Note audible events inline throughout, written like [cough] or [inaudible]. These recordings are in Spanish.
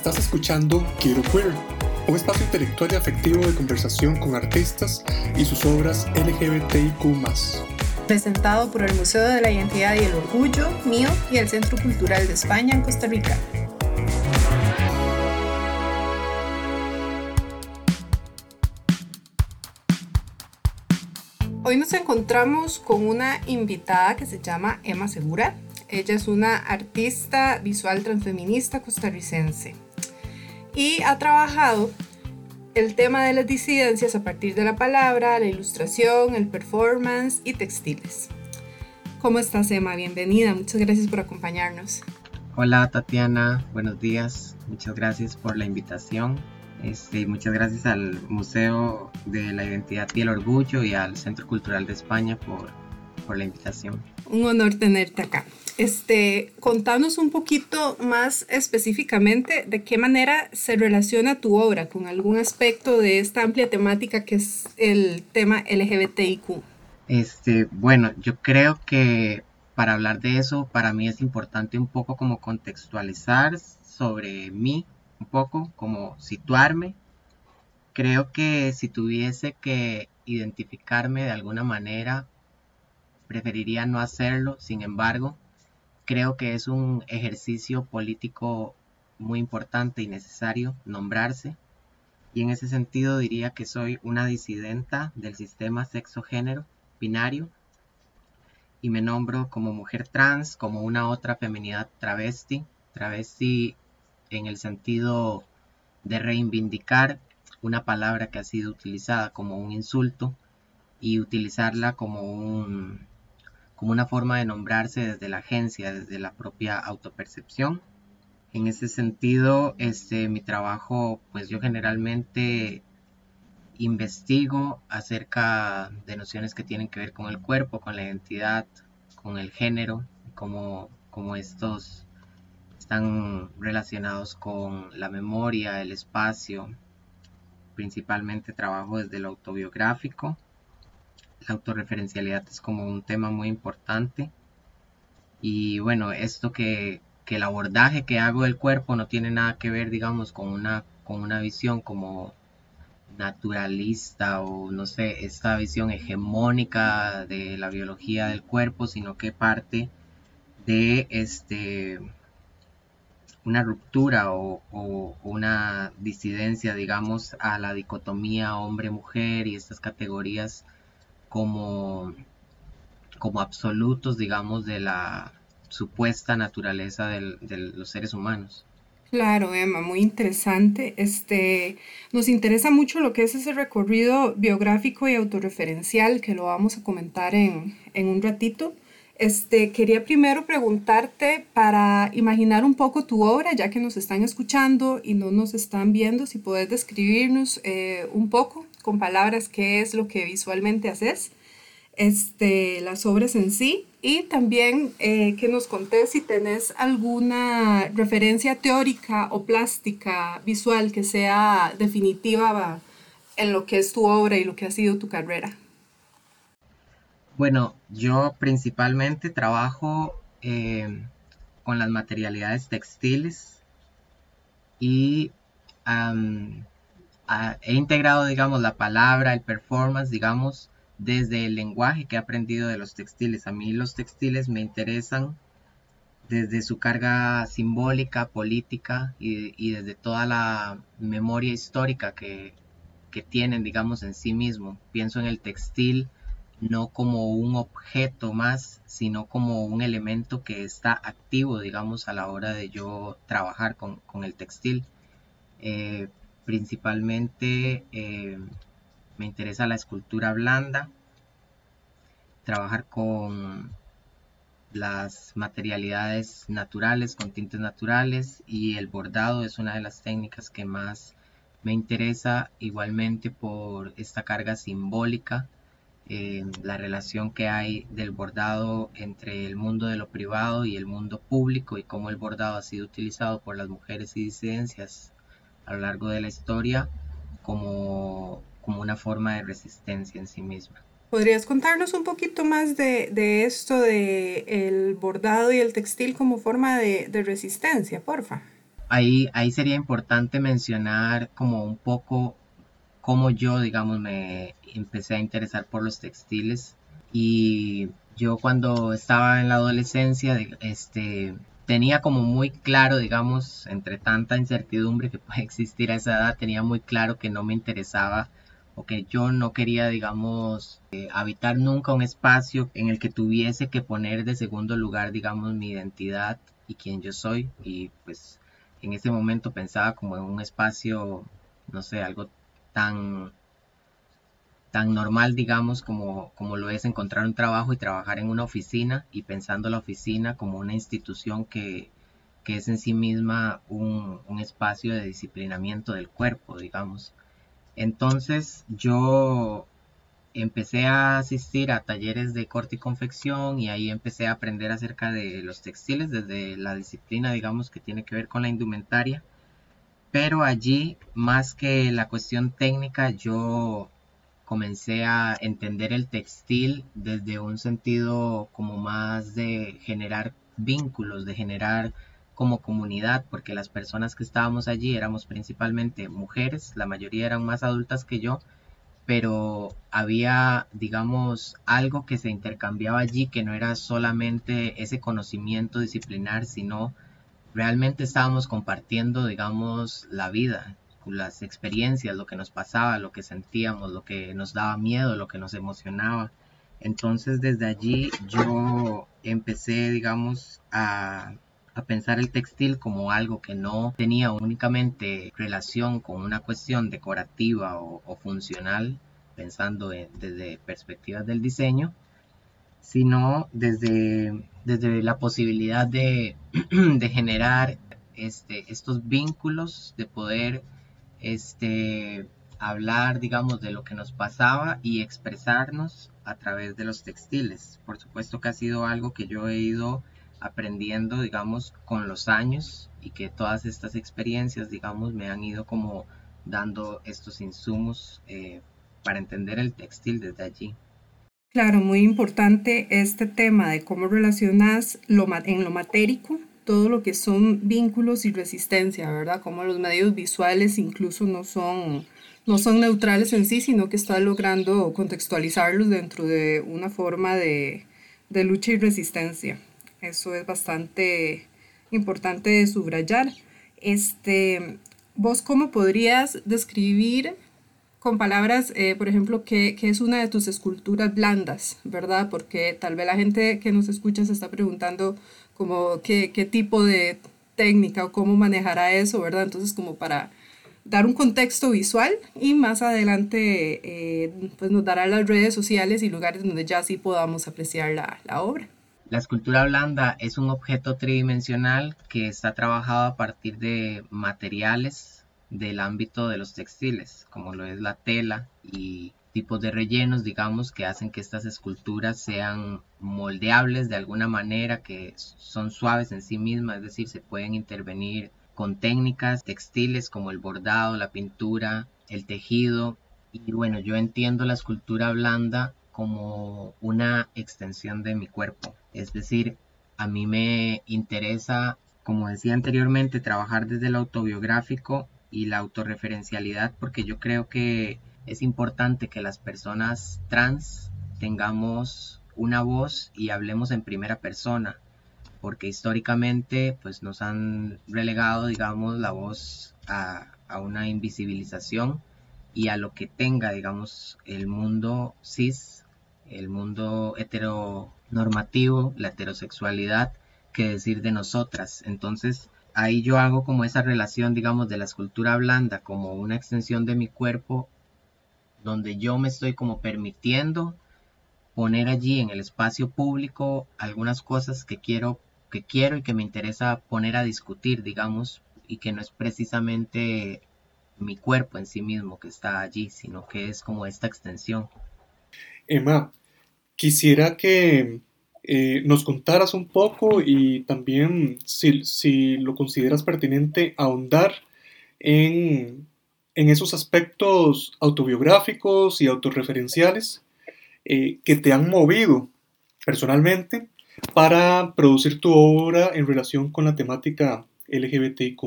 Estás escuchando Quiero Queer, un espacio intelectual y afectivo de conversación con artistas y sus obras LGBTIQ. Presentado por el Museo de la Identidad y el Orgullo, mío y el Centro Cultural de España en Costa Rica. Hoy nos encontramos con una invitada que se llama Emma Segura. Ella es una artista visual transfeminista costarricense y ha trabajado el tema de las disidencias a partir de la palabra, la ilustración, el performance y textiles. ¿Cómo estás, Emma? Bienvenida. Muchas gracias por acompañarnos. Hola, Tatiana. Buenos días. Muchas gracias por la invitación. Este, muchas gracias al Museo de la Identidad y el Orgullo y al Centro Cultural de España por, por la invitación. Un honor tenerte acá. Este, contanos un poquito más específicamente de qué manera se relaciona tu obra con algún aspecto de esta amplia temática que es el tema LGBTIQ. Este, bueno, yo creo que para hablar de eso, para mí es importante un poco como contextualizar sobre mí, un poco como situarme. Creo que si tuviese que identificarme de alguna manera, preferiría no hacerlo, sin embargo, creo que es un ejercicio político muy importante y necesario nombrarse. Y en ese sentido diría que soy una disidenta del sistema sexo-género binario y me nombro como mujer trans, como una otra feminidad travesti, travesti en el sentido de reivindicar una palabra que ha sido utilizada como un insulto y utilizarla como un como una forma de nombrarse desde la agencia, desde la propia autopercepción. En ese sentido, este, mi trabajo, pues yo generalmente investigo acerca de nociones que tienen que ver con el cuerpo, con la identidad, con el género, cómo, cómo estos están relacionados con la memoria, el espacio. Principalmente trabajo desde lo autobiográfico la autorreferencialidad es como un tema muy importante. Y bueno, esto que, el abordaje que hago del cuerpo no tiene nada que ver, digamos, con una, con una visión como naturalista o no sé, esta visión hegemónica de la biología del cuerpo, sino que parte de este una ruptura o, o, una disidencia, digamos, a la dicotomía hombre-mujer y estas categorías como, como absolutos, digamos, de la supuesta naturaleza de los seres humanos. Claro, Emma, muy interesante. Este, nos interesa mucho lo que es ese recorrido biográfico y autorreferencial, que lo vamos a comentar en, en un ratito. Este, quería primero preguntarte para imaginar un poco tu obra, ya que nos están escuchando y no nos están viendo, si puedes describirnos eh, un poco con palabras qué es lo que visualmente haces, este, las obras en sí y también eh, que nos contés si tenés alguna referencia teórica o plástica visual que sea definitiva en lo que es tu obra y lo que ha sido tu carrera. Bueno, yo principalmente trabajo eh, con las materialidades textiles y he integrado, digamos, la palabra, el performance, digamos, desde el lenguaje que he aprendido de los textiles. A mí los textiles me interesan desde su carga simbólica, política y, desde toda la memoria histórica que, que tienen, digamos, en sí mismo. Pienso en el textil no como un objeto más, sino como un elemento que está activo, digamos, a la hora de yo trabajar con, el textil. Eh, principalmente eh, me interesa la escultura blanda, trabajar con las materialidades naturales, con tintes naturales y el bordado es una de las técnicas que más me interesa igualmente por esta carga simbólica la relación que hay del bordado entre el mundo de lo privado y el mundo público y cómo el bordado ha sido utilizado por las mujeres y disidencias a lo largo de la historia como, como una forma de resistencia en sí misma. ¿Podrías contarnos un poquito más de, de esto de el bordado y el textil como forma de, de resistencia, porfa? ahí, ahí sería importante mencionar como un poco cómo yo, digamos, me empecé a interesar por los textiles y yo cuando estaba en la adolescencia, este, tenía como muy claro, digamos, entre tanta incertidumbre que [laughs] puede existir a esa edad, tenía muy claro que no me interesaba o que yo no quería, digamos, eh, habitar nunca un espacio en el que tuviese que poner de segundo lugar, digamos, mi identidad y quién yo soy. Y pues en ese momento pensaba como en un espacio, no sé, algo tan tan normal, digamos, como, como lo es encontrar un trabajo y trabajar en una oficina y pensando la oficina como una institución que, que es en sí misma un, un, espacio de disciplinamiento del cuerpo, digamos. Entonces yo empecé a asistir a talleres de corte y confección y ahí empecé a aprender acerca de los textiles desde la disciplina, digamos, que tiene que ver con la indumentaria. Pero allí, más que la cuestión técnica, yo comencé a entender el textil desde un sentido como más de generar vínculos, de generar como comunidad, porque las personas que estábamos allí éramos principalmente mujeres, la mayoría eran más adultas que yo, pero había, digamos, algo que se intercambiaba allí que no era solamente ese conocimiento disciplinar, sino realmente estábamos compartiendo, digamos, la vida, las experiencias, lo que nos pasaba, lo que sentíamos, lo que nos daba miedo, lo que nos emocionaba. Entonces desde allí yo empecé, digamos, a, pensar el textil como algo que no tenía únicamente relación con una cuestión decorativa o, funcional, pensando desde perspectivas del diseño, sino desde, desde la posibilidad [clears throat] de, generar este, estos vínculos, de poder este, hablar, digamos, de lo que nos pasaba y expresarnos a través de los textiles. Por supuesto que ha sido algo que yo he ido aprendiendo, digamos, con los años y que todas estas experiencias, digamos, me han ido como dando estos insumos eh, para entender el textil desde allí. Claro, muy importante este tema de cómo relacionas lo, en lo matérico todo lo que son vínculos y resistencia, ¿verdad? Como los medios visuales incluso no son, no son neutrales en sí, sino que está logrando contextualizarlos dentro de una forma de, de lucha y resistencia. Eso es bastante importante de subrayar. Este, ¿Vos cómo podrías describir con palabras, eh, por ejemplo, qué, qué, es una de tus esculturas blandas, ¿verdad? Porque tal vez la gente que nos escucha se está preguntando como qué, qué tipo de técnica o cómo manejará eso, ¿verdad? Entonces, como para dar un contexto visual y más adelante eh, pues nos dará las redes sociales y lugares donde ya sí podamos apreciar la, la, obra. La escultura blanda es un objeto tridimensional que está trabajado a partir de materiales del ámbito de los textiles, como lo es la tela y tipos de rellenos, digamos, que hacen que estas esculturas sean moldeables de alguna manera, que son suaves en sí mismas, es decir, se pueden intervenir con técnicas textiles como el bordado, la pintura, el tejido. Y bueno, yo entiendo la escultura blanda como una extensión de mi cuerpo. Es decir, a mí me interesa, como decía anteriormente, trabajar desde el autobiográfico y la autorreferencialidad porque yo creo que es importante que las personas trans tengamos una voz y hablemos en primera persona, porque históricamente pues nos han relegado, digamos, la voz a, a una invisibilización y a lo que tenga, digamos, el mundo cis, el mundo heteronormativo, la heterosexualidad, que decir de nosotras. Entonces, ahí yo hago como esa relación, digamos, de la escultura blanda como una extensión de mi cuerpo donde yo me estoy como permitiendo poner allí en el espacio público algunas cosas que quiero que quiero y que me interesa poner a discutir, digamos, y que no es precisamente mi cuerpo en sí mismo que está allí, sino que es como esta extensión. Emma, quisiera que eh, nos contaras un poco y también, si, si lo consideras pertinente, ahondar en en esos aspectos autobiográficos y autorreferenciales eh, que te han movido personalmente para producir tu obra en relación con la temática LGBTIQ.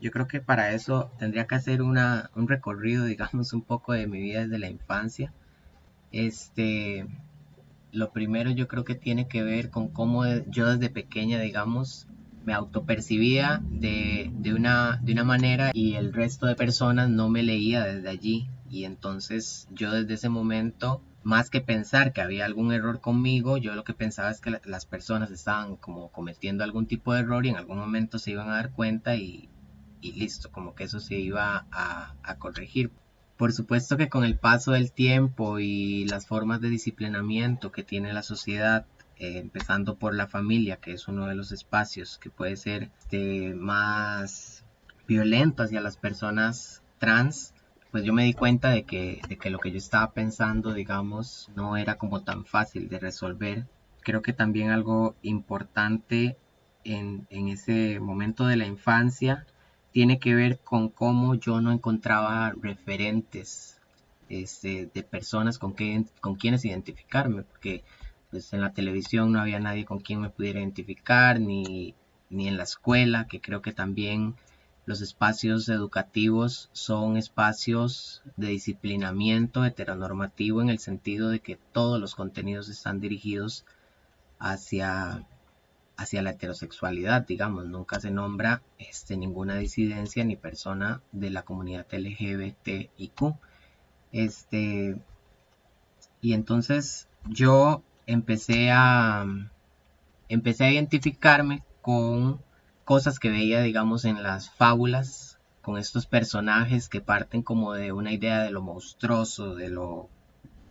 Yo creo que para eso tendría que hacer una, un recorrido, [laughs] digamos, un poco de mi vida desde la infancia. Este, lo primero yo creo que tiene que ver con cómo yo desde pequeña, digamos, me autopercibía de, de, una, de una manera y el resto de personas no me leía desde allí. Y entonces yo desde ese momento, más que pensar que había algún error conmigo, yo lo que pensaba es que las personas estaban como cometiendo algún tipo de error y en algún momento se iban a dar cuenta y, y listo, como que eso se iba a, a corregir. Por supuesto que con el paso del tiempo y las formas de disciplinamiento que tiene la sociedad, eh, empezando por la familia, que es uno de los espacios que puede ser este, más violento hacia las personas trans, pues yo me di cuenta de que, de que lo que yo estaba pensando, digamos, no era como tan fácil de resolver. Creo que también algo importante en, en ese momento de la infancia tiene que ver con cómo yo no encontraba referentes este, de personas con, que, con quienes identificarme, porque pues en la televisión no había nadie con quien me pudiera identificar, ni, ni en la escuela, que creo que también los espacios educativos son espacios de disciplinamiento heteronormativo en el sentido de que todos los contenidos están dirigidos hacia, hacia la heterosexualidad, digamos, nunca se nombra este, ninguna disidencia ni persona de la comunidad LGBTIQ. Este, y entonces yo empecé a, empecé a identificarme con cosas que veía, digamos, en las fábulas, con estos personajes que parten como de una idea de lo monstruoso, de lo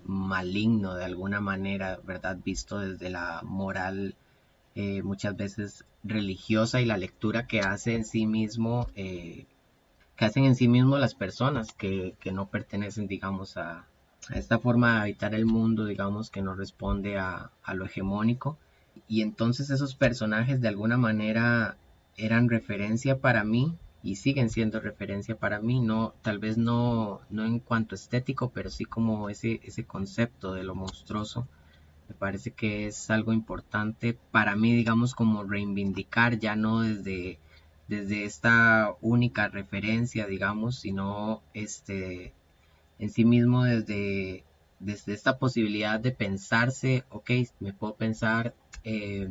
maligno de alguna manera, ¿verdad? Visto desde la moral eh, muchas veces religiosa y la lectura que hace en sí mismo, eh, que hacen en sí mismo las personas que, que no pertenecen, digamos, a, a esta forma de habitar el mundo, digamos, que no responde a, lo hegemónico. Y entonces esos personajes de alguna manera eran referencia para mí y siguen siendo referencia para mí, no, tal vez no, no en cuanto estético, pero sí como ese, ese concepto de lo monstruoso. Me parece que es algo importante para mí, digamos, como reivindicar, ya no desde, desde esta única referencia, digamos, sino este, en sí mismo desde, desde esta posibilidad de pensarse, ok, me puedo pensar, eh,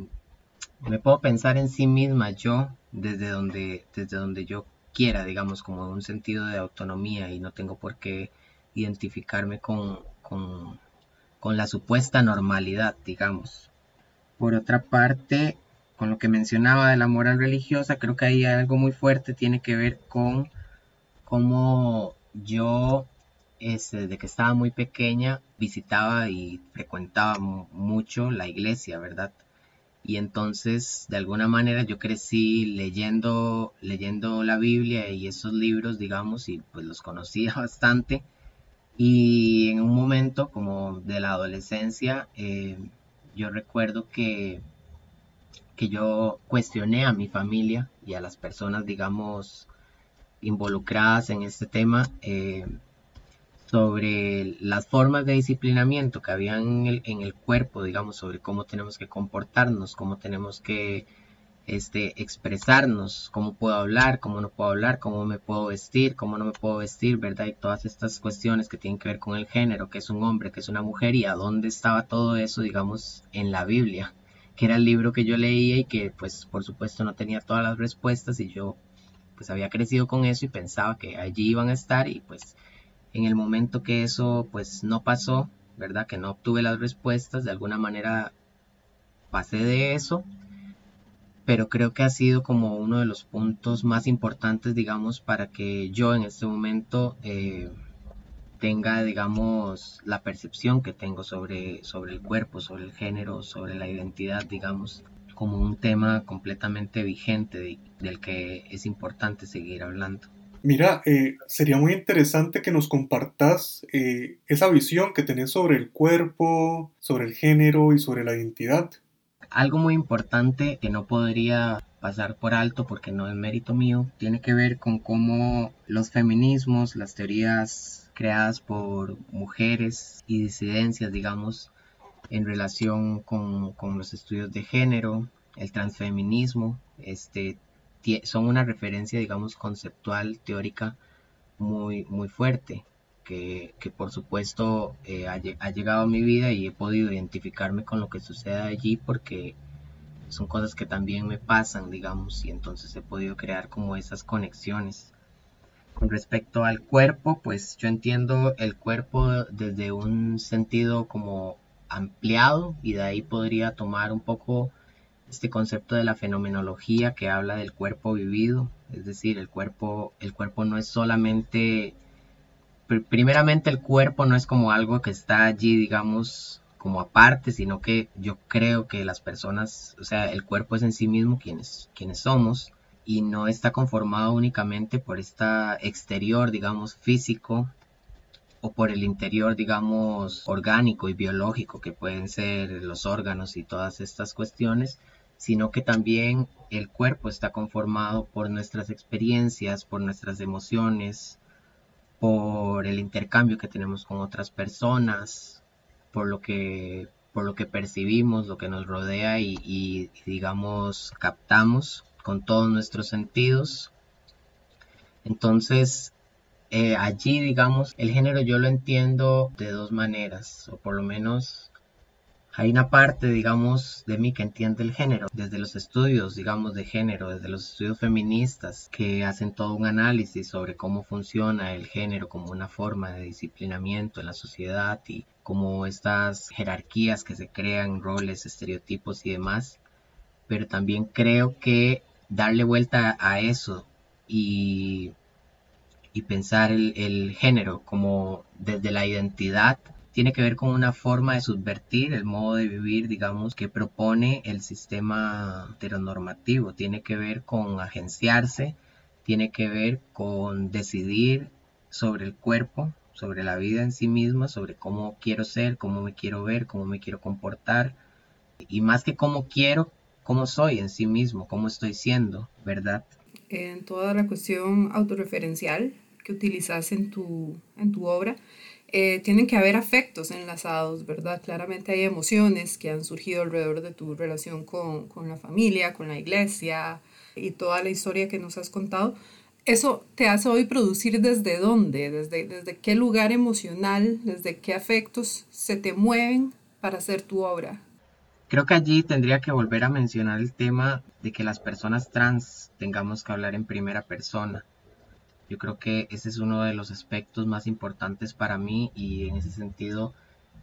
me puedo pensar en sí misma yo desde donde, desde donde yo quiera, digamos, como un sentido de autonomía y no tengo por qué identificarme con, con, con la supuesta normalidad, digamos. Por otra parte, con lo que mencionaba de la moral religiosa, creo que ahí hay algo muy fuerte, tiene que ver con cómo yo desde que estaba muy pequeña visitaba y frecuentaba mucho la iglesia, ¿verdad? Y entonces, de alguna manera, yo crecí leyendo, leyendo la Biblia y esos libros, digamos, y pues los conocía [laughs] bastante. Y en un momento como de la adolescencia, eh, yo recuerdo que, que yo cuestioné a mi familia y a las personas, digamos, involucradas en este tema. Eh, sobre las formas de disciplinamiento que había en el, cuerpo, digamos, sobre cómo tenemos que comportarnos, cómo tenemos que este, expresarnos, cómo puedo hablar, cómo no puedo hablar, cómo me puedo vestir, cómo no me puedo vestir, ¿verdad? Y todas estas cuestiones que tienen que ver con el género, que es un hombre, que es una mujer, y a dónde estaba todo eso, digamos, en la Biblia, que era el libro que yo leía y que, pues, por supuesto no tenía todas las respuestas y yo, pues, había crecido con eso y pensaba que allí iban a estar y, pues, en el momento que eso pues no pasó, ¿verdad? Que no obtuve las respuestas, de alguna manera pasé de eso, pero creo que ha sido como uno de los puntos más importantes, digamos, para que yo en este momento eh, tenga, digamos, la percepción que tengo sobre, sobre el cuerpo, sobre el género, sobre la identidad, digamos, como un tema completamente vigente del que es importante seguir hablando. Mira, eh, sería muy interesante que nos compartas eh, esa visión que tenés sobre el cuerpo, sobre el género y sobre la identidad. Algo muy importante que no podría pasar por alto porque no es mérito mío, tiene que ver con cómo los feminismos, las teorías creadas por mujeres y disidencias, digamos, en relación con, con los estudios de género, el transfeminismo, este, son una referencia, digamos, conceptual, teórica muy, muy fuerte, que, por supuesto eh, ha, ha, llegado a mi vida y he podido identificarme con lo que sucede allí porque son cosas que también me pasan, digamos, y entonces he podido crear como esas conexiones. Con respecto al cuerpo, pues yo entiendo el cuerpo desde un sentido como ampliado y de ahí podría tomar un poco este concepto de la fenomenología que habla del cuerpo vivido, es decir, el cuerpo, el cuerpo no es solamente, primeramente el cuerpo no es como algo que está allí, digamos, como aparte, sino que yo creo que las personas, o sea, el cuerpo es en sí mismo quienes, quienes somos y no está conformado únicamente por esta exterior, digamos, físico o por el interior, digamos, orgánico y biológico que pueden ser los órganos y todas estas cuestiones, sino que también el cuerpo está conformado por nuestras experiencias, por nuestras emociones, por el intercambio que tenemos con otras personas, por lo que, por lo que percibimos, lo que nos rodea y, digamos captamos con todos nuestros sentidos. Entonces, eh, allí, digamos, el género yo lo entiendo de dos maneras, o por lo menos hay una parte, digamos, de mí que entiende el género, desde los estudios, digamos, de género, desde los estudios feministas, que hacen todo un análisis sobre cómo funciona el género como una forma de disciplinamiento en la sociedad y cómo estas jerarquías que se crean, roles, estereotipos y demás. Pero también creo que darle vuelta a eso y, pensar el género como desde la identidad tiene que ver con una forma de subvertir el modo de vivir, digamos, que propone el sistema heteronormativo. Tiene que ver con agenciarse, tiene que ver con decidir sobre el cuerpo, sobre la vida en sí misma, sobre cómo quiero ser, cómo me quiero ver, cómo me quiero comportar. Y más que cómo quiero, cómo soy en sí mismo, cómo estoy siendo, ¿verdad? En toda la cuestión autorreferencial que utilizas en tu, en tu obra, eh, tienen que haber afectos enlazados, ¿verdad? Claramente hay emociones que han surgido alrededor de tu relación con, con, la familia, con la iglesia y toda la historia que nos has contado. ¿Eso te hace hoy producir desde dónde? ¿Desde, desde qué lugar emocional, desde qué afectos se te mueven para hacer tu obra? Creo que allí tendría que volver a mencionar el tema de que las personas trans tengamos que hablar en primera persona yo creo que ese es uno de los aspectos más importantes para mí y en ese sentido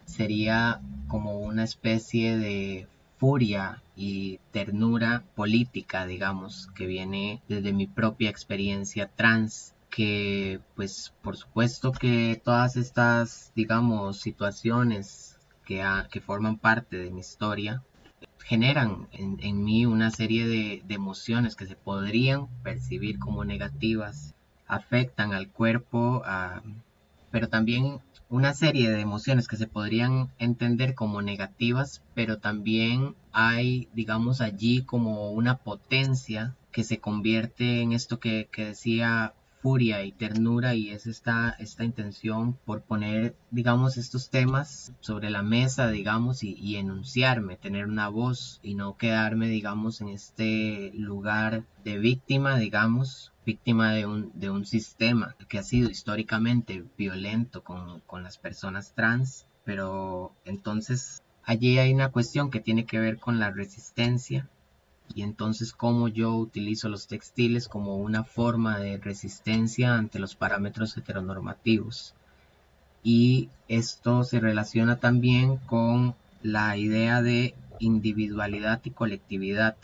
sería como una especie de furia y ternura política, digamos, que viene desde mi propia experiencia trans, que pues por supuesto que todas estas, digamos, situaciones que, que forman parte de mi historia generan en, mí una serie de emociones que se podrían percibir como negativas afectan al cuerpo, pero también una serie de emociones que se podrían entender como negativas, pero también hay, digamos, allí como una potencia que se convierte en esto que, que decía furia y ternura y es esta, esta intención por poner, digamos, estos temas sobre la mesa, digamos, y, y, enunciarme, tener una voz y no quedarme, digamos, en este lugar de víctima, digamos, víctima de un, de un sistema que ha sido históricamente violento con, con las personas trans, pero entonces allí hay una cuestión que tiene que ver con la resistencia y entonces cómo yo utilizo los textiles como una forma de resistencia ante los parámetros heteronormativos. Y esto se relaciona también con la idea de individualidad y colectividad.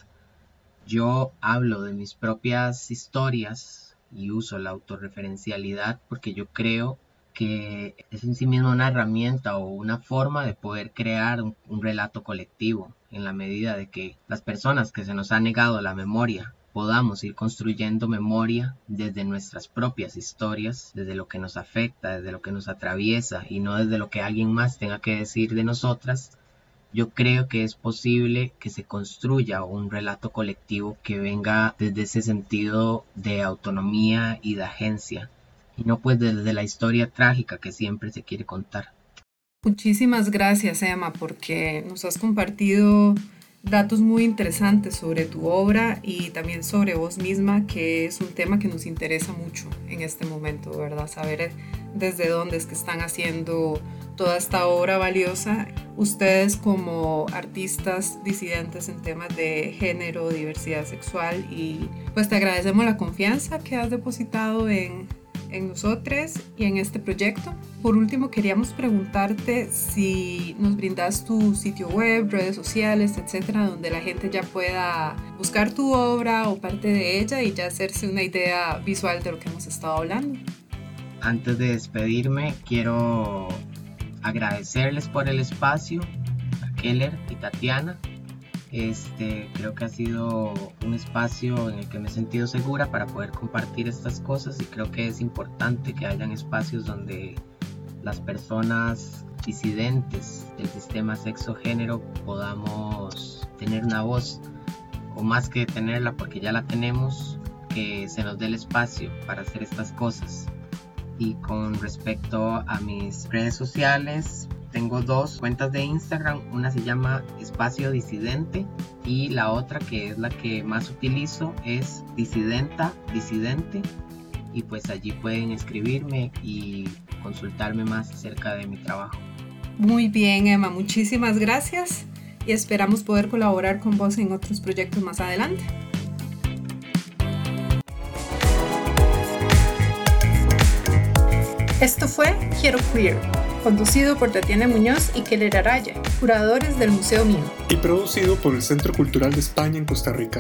Yo hablo de mis propias historias y uso la autorreferencialidad porque yo creo que es en sí mismo una herramienta o una forma de poder crear un, relato colectivo en la medida de que las personas que se nos ha negado la memoria podamos ir construyendo memoria desde nuestras propias historias, desde lo que nos afecta, desde lo que nos atraviesa y no desde lo que alguien más tenga que decir de nosotras, yo creo que es posible que se construya un relato colectivo que venga desde ese sentido de autonomía y de agencia y no pues desde la historia trágica que siempre se quiere contar. Muchísimas gracias Emma porque nos has compartido datos muy interesantes sobre tu obra y también sobre vos misma, que es un tema que nos interesa mucho en este momento, ¿verdad? Saber desde dónde es que están haciendo toda esta obra valiosa. Ustedes como artistas disidentes en temas de género, diversidad sexual y pues te agradecemos la confianza que has depositado en, en nosotros y en este proyecto. Por último, queríamos preguntarte si nos brindas tu sitio web, redes sociales, etcétera, donde la gente ya pueda buscar tu obra o parte de ella y ya hacerse una idea visual de lo que hemos estado hablando. Antes de despedirme, quiero agradecerles por el espacio, a Keller y Tatiana, este, creo que ha sido un espacio en el que me he sentido segura para poder compartir estas cosas y creo que es importante que hayan espacios donde las personas disidentes del sistema sexo-género podamos tener una voz o más que tenerla porque ya la tenemos, que se nos dé el espacio para hacer estas cosas. Y con respecto a mis redes sociales, tengo dos cuentas de Instagram, una se llama Espacio Disidente y la otra que es la que más utilizo es Disidenta Disidente y pues allí pueden escribirme y consultarme más acerca de mi trabajo. Muy bien Emma, muchísimas gracias y esperamos poder colaborar con vos en otros proyectos más adelante. Esto fue Quiero Queer conducido por Tatiana Muñoz y Keller Araya, curadores del Museo Mío. Y producido por el Centro Cultural de España en Costa Rica.